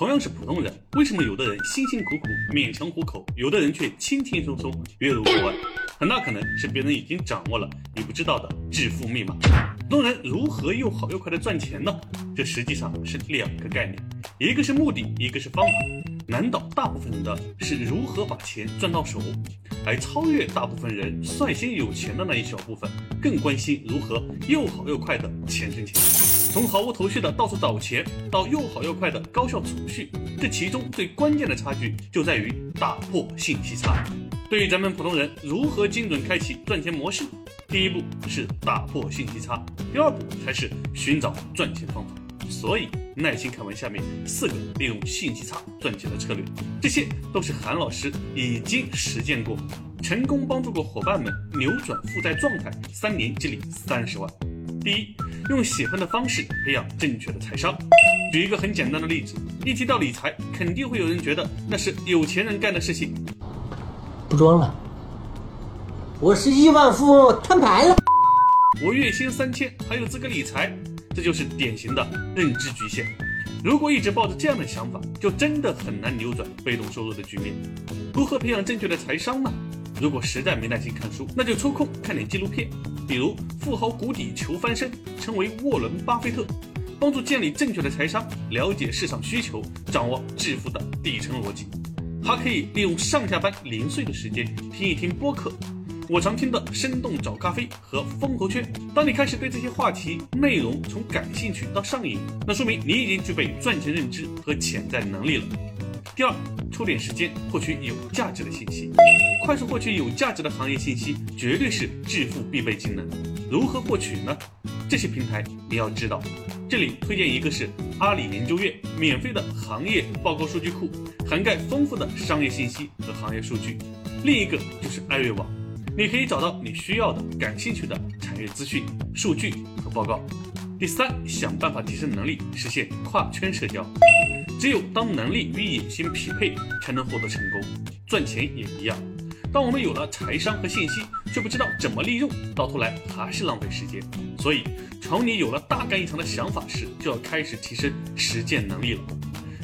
同样是普通人，为什么有的人辛辛苦苦勉强糊口，有的人却轻轻松松月入过万？很大可能是别人已经掌握了你不知道的致富密码。普通人如何又好又快的赚钱呢？这实际上是两个概念，一个是目的，一个是方法。难倒大部分人的是如何把钱赚到手，而超越大部分人率先有钱的那一小部分，更关心如何又好又快的钱生钱。从毫无头绪的到处找钱，到又好又快的高效储蓄，这其中最关键的差距就在于打破信息差。对于咱们普通人如何精准开启赚钱模式，第一步是打破信息差，第二步才是寻找赚钱方法。所以，耐心看完下面四个利用信息差赚钱的策略，这些都是韩老师已经实践过，成功帮助过伙伴们扭转负债状态，三年积累三十万。第一，用喜欢的方式培养正确的财商。举一个很简单的例子，一提到理财，肯定会有人觉得那是有钱人干的事情。不装了，我是亿万富翁，摊牌了。我月薪三千，还有资格理财？这就是典型的认知局限。如果一直抱着这样的想法，就真的很难扭转被动收入的局面。如何培养正确的财商呢？如果实在没耐心看书，那就抽空看点纪录片，比如《富豪谷底求翻身》，成为沃伦巴菲特，帮助建立正确的财商，了解市场需求，掌握致富的底层逻辑。还可以利用上下班零碎的时间听一听播客。我常听的生动找咖啡和风投圈。当你开始对这些话题内容从感兴趣到上瘾，那说明你已经具备赚钱认知和潜在能力了。第二，抽点时间获取有价值的信息，快速获取有价值的行业信息，绝对是致富必备技能。如何获取呢？这些平台你要知道。这里推荐一个是阿里研究院免费的行业报告数据库，涵盖丰富的商业信息和行业数据；另一个就是爱瑞网。你可以找到你需要的、感兴趣的产业资讯、数据和报告。第三，想办法提升能力，实现跨圈社交。只有当能力与野心匹配，才能获得成功。赚钱也一样。当我们有了财商和信息，却不知道怎么利用，到头来还是浪费时间。所以，从你有了大干一场的想法时，就要开始提升实践能力了。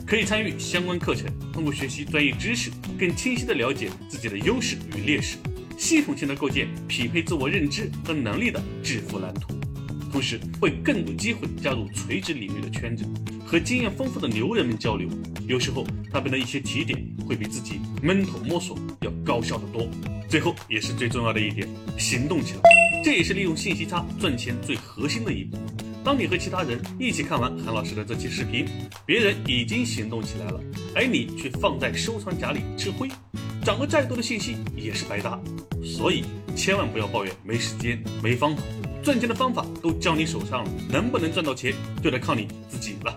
可以参与相关课程，通过学习专业知识，更清晰地了解自己的优势与劣势。系统性的构建匹配自我认知和能力的致富蓝图，同时会更有机会加入垂直领域的圈子，和经验丰富的牛人们交流。有时候他们的一些提点会比自己闷头摸索要高效的多。最后也是最重要的一点，行动起来，这也是利用信息差赚钱最核心的一步。当你和其他人一起看完韩老师的这期视频，别人已经行动起来了，而你却放在收藏夹里吃灰。掌握再多的信息也是白搭，所以千万不要抱怨没时间、没方法。赚钱的方法都交你手上了，能不能赚到钱就得靠你自己了。